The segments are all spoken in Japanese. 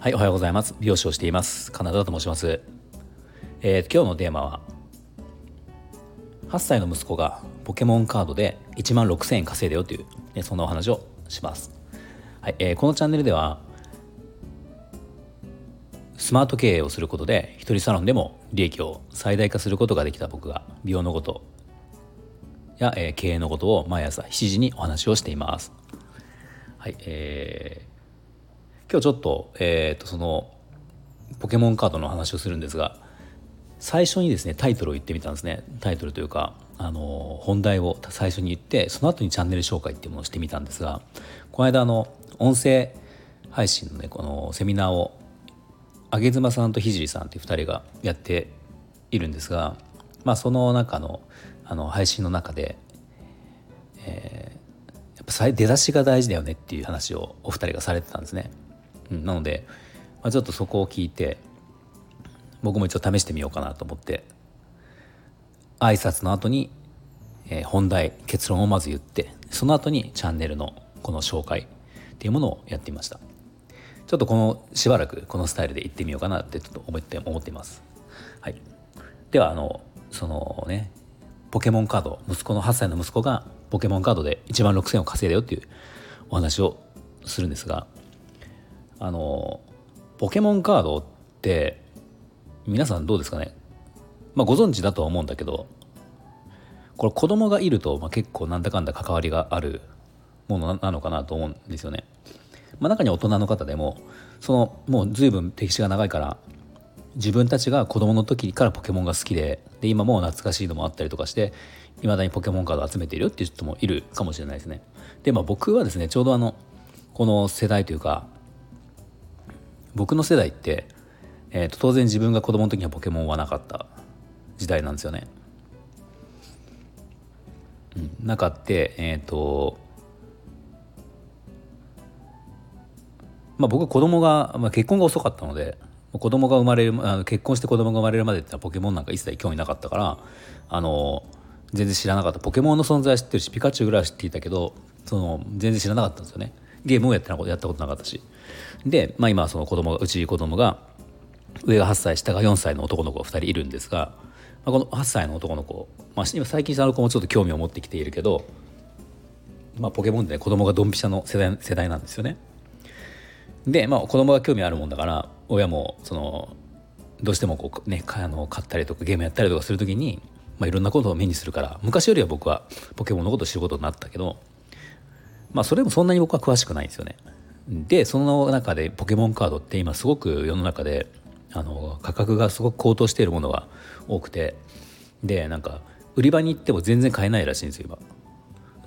はい、おはようございます。美容師をしています。カナダと申します。えー、今日のテーマは8歳の息子がポケモンカードで1万6000円稼いだよという、ね、そんなお話をします。はい、えー、このチャンネルではスマート経営をすることで一人サロンでも利益を最大化することができた僕が美容のことや、えー、経営のことを毎朝7時にお話をしています。はい、えー今日ちょっと,、えー、とそのポケモンカードの話をするんですが最初にですねタイトルを言ってみたんですねタイトルというかあの本題を最初に言ってその後にチャンネル紹介っていうものをしてみたんですがこの間あの音声配信のねこのセミナーを上妻さんと聖さんっていう2人がやっているんですが、まあ、その中のあの配信の中で、えー、やっぱ出だしが大事だよねっていう話をお二人がされてたんですね。うん、なので、まあ、ちょっとそこを聞いて僕も一応試してみようかなと思って挨拶の後に、えー、本題結論をまず言ってその後にチャンネルのこの紹介っていうものをやってみました。ちょっとこのしばらくこのスタイルで行ってみようかなってちょっと思って思っています。はい。ではあのそのねポケモンカード息子の8歳の息子がポケモンカードで1万6000を稼いだよっていうお話をするんですがあのポケモンカードって皆さんどうですかね、まあ、ご存知だとは思うんだけどこれ子供がいると、まあ、結構なんだかんだ関わりがあるものなのかなと思うんですよね。まあ、中には大人の方でもそのもう随分歴史が長いから自分たちが子供の時からポケモンが好きでで今も懐かしいのもあったりとかしていまだにポケモンカード集めているっていう人もいるかもしれないですね。でまあ僕はですねちょうどあのこの世代というか僕の世代って、えーと、当然自分が子供の時にはポケモンはなかった時代なんですよね。うん、なかってえっ、ー、とまあ僕子供が、まあ、結婚が遅かったので子供が生まれるあの結婚して子供が生まれるまでってポケモンなんか一切興味なかったからあの全然知らなかった。ポケモンの存在は知ってるしピカチュウぐらいは知っていたけどその全然知らなかったんですよね。ゲームをやってなやったことなかったし。で、まあ、今その子供がうち子供が上が8歳下が4歳の男の子が2人いるんですが、まあ、この8歳の男の子、まあ、今最近その子もちょっと興味を持ってきているけど、まあ、ポケモンで、ね、子供がドンピシャの世代世代なんですよね。で、まあ、子供が興味あるもんだから親もそのどうしてもこう、ね、あの買ったりとかゲームやったりとかする時に、まあ、いろんなことを目にするから昔よりは僕はポケモンのことを知ることになったけど、まあ、それもそんなに僕は詳しくないんですよね。でその中でポケモンカードって今すごく世の中であの価格がすごく高騰しているものが多くてでなんか売り場に行っても全然買えないらしいんですよ今。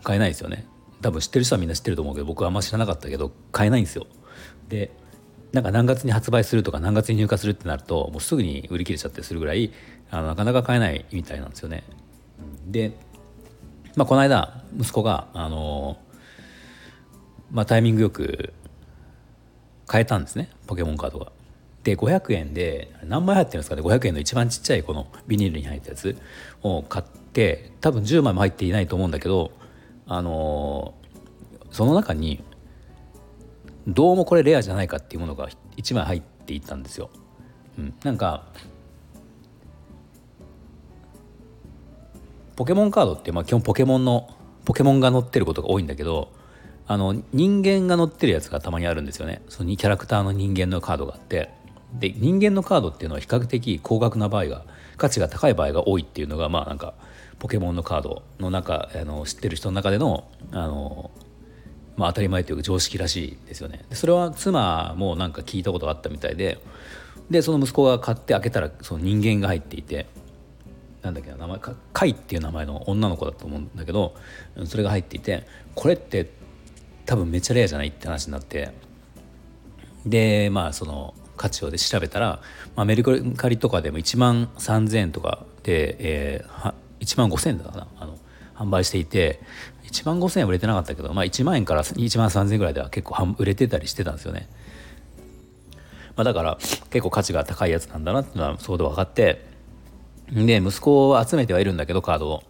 買えないですよね。多分知ってる人はみんな知ってると思うけど僕はあんま知らなかったけど買えないんですよ。でなんか何月に発売するとか何月に入荷するってなるともうすぐに売り切れちゃったりするぐらいあのなかなか買えないみたいなんですよね。で、まあ、この間息子があのまあ、タイミングよく変えたんですね。ポケモンカードが。で500円で何枚入ってるんですかね。500円の一番ちっちゃいこのビニールに入ったやつを買って多分10枚も入っていないと思うんだけどあの、その中にどうもこれレアじゃないかっていうものが1枚入っていったんですよ。うん、なんかポケモンカードってまあ基本ポケモンのポケモンが載ってることが多いんだけどあの人間が乗ってるやつがたまにあるんですよね。そのキャラクターの人間のカードがあって。で人間のカードっていうのは比較的高額な場合が価値が高い場合が多いっていうのがまあなんかポケモンのカードの中あの知ってる人の中でのあの、まあ、当たり前というか常識らしいですよね。でそれは妻もなんか聞いたことがあったみたいででその息子が買って開けたらその人間が入っていてなんだっけな名前かカイっていう名前の女の子だと思うんだけどそれが入っていてこれって多分めっちゃレアじゃないって話になってでまあその価値をで調べたら、まあ、メルカリとかでも1万3,000円とかで、えー、1万5,000円だかなあの販売していて1万5,000円売れてなかったけど、まあ、1万円から1万3,000円ぐらいでは結構売れてたりしてたんですよね。まあ、だから結構価値が高いやつなんだなっていうのはそうで分かってで息子を集めてはいるんだけどカードを、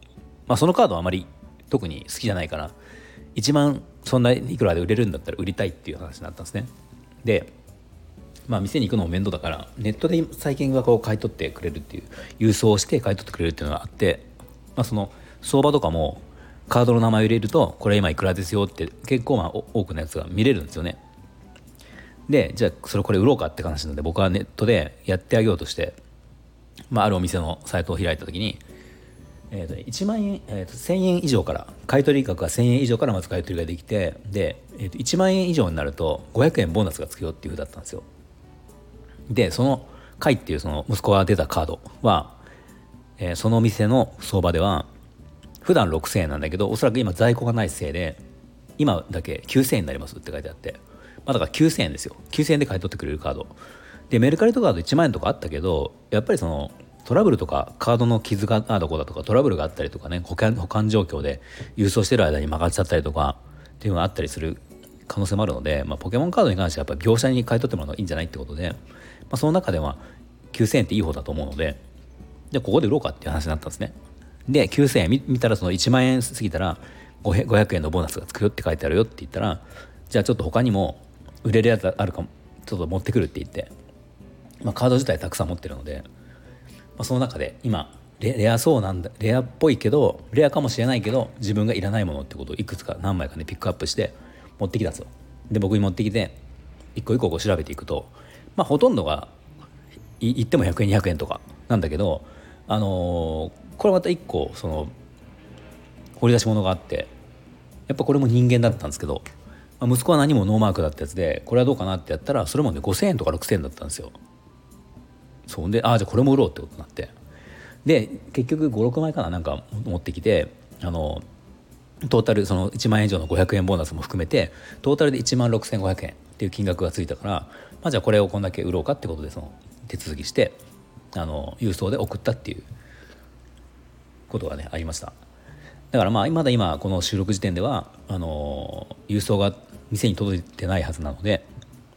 まあ、そのカードはあまり特に好きじゃないから1万そんないくらで売れるんだったら売りたいっていう話になったんですね。でまあ店に行くのも面倒だからネットで最近はこう買い取ってくれるっていう郵送して買い取ってくれるっていうのがあって、まあ、その相場とかもカードの名前を入れるとこれ今いくらですよって結構まあ多くのやつが見れるんですよね。でじゃあそれこれ売ろうかって話なんで僕はネットでやってあげようとして、まあ、あるお店のサイトを開いた時に、えーと、1万円、えーと、1000円以上から買取額が1000円以上からまず買取ができてで、えーと、1万円以上になると500円ボーナスがつくよっていうふうだったんですよ。でその買っていうその息子が出たカードは、えー、その店の相場では普段6000円なんだけどおそらく今在庫がないせいで今だけ9000円になりますって書いてあって。まあ、だから9000円ですよ。9000円で買い取ってくれるカード。でメルカリとかだと1万円とかあったけどやっぱりそのトラブルとかカードの傷がどこだとかトラブルがあったりとかね保管保管状況で郵送してる間に曲がっちゃったりとかっていうのがあったりする可能性もあるので、まあ、ポケモンカードに関してはやっぱ業者に買い取ってもらうのがいいんじゃないってことで、まあ、その中では9000円っていい方だと思うのででここで売ろうかっていう話になったんですね。で9000円見たらその1万円過ぎたら500円のボーナスがつくよって書いてあるよって言ったらじゃあちょっと他にも売れるやつあるかもちょっと持ってくるって言って、まあ、カード自体たくさん持ってるので、まあ、その中で今レアそうなんだレアっぽいけどレアかもしれないけど自分がいらないものってことをいくつか何枚かねピックアップして持ってきたんですよ。で僕に持ってきて一個一個こう調べていくとまあほとんどが言っても100円200円とかなんだけどあのー、これまた一個その掘り出し物があってやっぱこれも人間だったんですけどまあ、息子は何もノーマークだったやつでこれはどうかなってやったらそれもね5,000円とか6,000円だったんですよ。そうでああじゃあこれも売ろうってことになってで結局56枚かななんか持ってきてあのトータルその1万円以上の500円ボーナスも含めてトータルで1万6500円っていう金額がついたから、まあ、じゃあこれをこんだけ売ろうかってことでその手続きしてあの郵送で送ったっていうことがねありました。だからまあまだ今この収録時点ではあの郵送が店に届いてないはずなので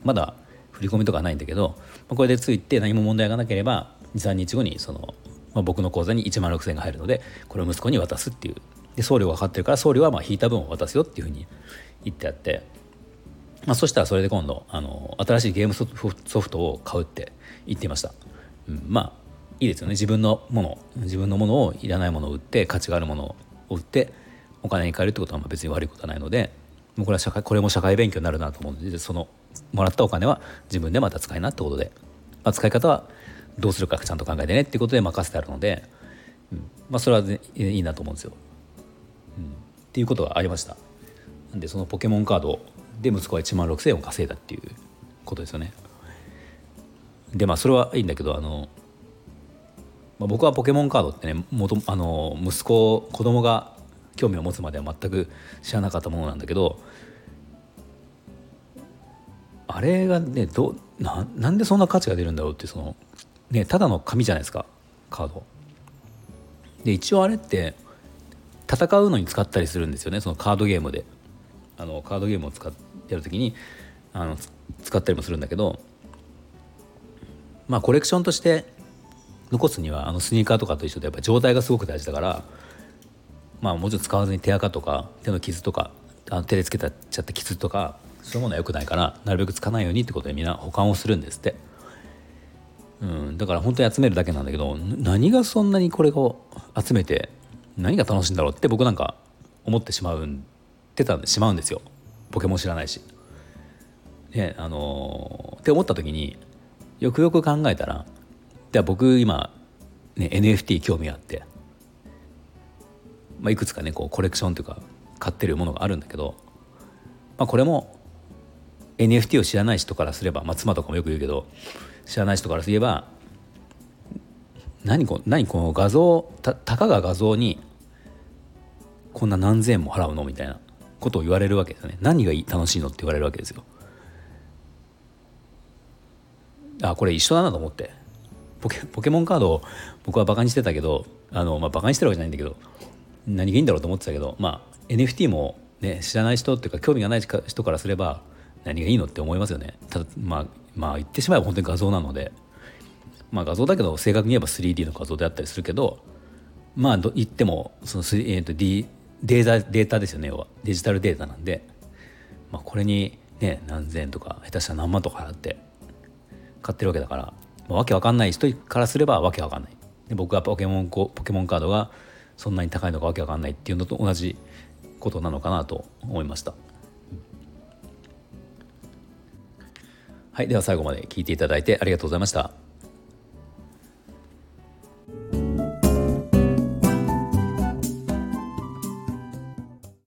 まだ振り込みとかないんだけどこれでついて何も問題がなければ23日後にその、まあ、僕の口座に1万6000円が入るのでこれを息子に渡すっていう。で送料がかかってるから送料はまあ引いた分を渡すよっていうふうに言ってあって、まあ、そしたらそれで今度あの新しいゲームソフトを買うって言っていました、うん、まあいいですよね自分のもの自分のものをいらないものを売って価値があるものを売ってお金に換えるってことは別に悪いことはないのでもうこれは社会これも社会勉強になるなと思うのでそのもらったお金は自分でまた使いなってことで、まあ、使い方はどうするかちゃんと考えてねっていうことで任せてあるので、うんまあ、それはいいなと思うんですよ。うん、っていうことがありました。なんでそのポケモンカードで息子は1万6,000円を稼いだっていうことですよね。でまあそれはいいんだけどあのまあ、僕はポケモンカードってね元あの息子子供が興味を持つまでは全く知らなかったものなんだけどあれがねどななんでそんな価値が出るんだろうってそのねただの紙じゃないですかカード。で一応あれって戦うのに使ったりするんですよねそのカードゲームで。あのカードゲームを使ってやる時にあの使ったりもするんだけどまあコレクションとして残すにはあのスニーカーとかと一緒でやっぱ状態がすごく大事だからまあもちろん使わずに手垢とか手の傷とかあの手でつけたちゃった傷とかそういうものは良くないからなるべくつかないようにってことでみんな保管をするんですって。うん、だから本当に集めるだけなんだけど何がそんなにこれを集めて何が楽しいんだろうって僕なんか思ってしまうんてたしまうんですよポケモン知らないし。ねあのー、って思った時によくよく考えたらでは僕今、ね、NFT 興味あって、まあ、いくつかねこうコレクションというか買ってるものがあるんだけど、まあ、これも NFT を知らない人からすれば、まあ、妻とかもよく言うけど知らない人からすれば何こ何この画像たたかが画像にこんな何千円も払うの？みたいなことを言われるわけですよね。何が楽しいの？って言われるわけですよ。あこれ一緒だなと思って。ポケポケモンカードを僕はバカにしてたけどあの、まあ、バカにしてるわけじゃないんだけど何がいいんだろうと思ってたけど、まあ、NFT も、ね、知らない人っていうか興味がない人からすれば何がいいのって思いますよね。ただまあまあ言ってしまえば本当に画像なので、まあ、画像だけど正確に言えば 3D の画像であったりするけどまあ言ってもその、えー、と D データデータですよね。要はデジタルデータなんで、まあ、これにね何千円とか下手したら何万とか払って買ってるわけだから、まあ、わけわかんない人からすればわけわかんないで僕はポケモンポケモンカードがそんなに高いのかわけわかんないっていうのと同じことなのかなと思いました。はい、では最後まで聞いていただいてありがとうございました。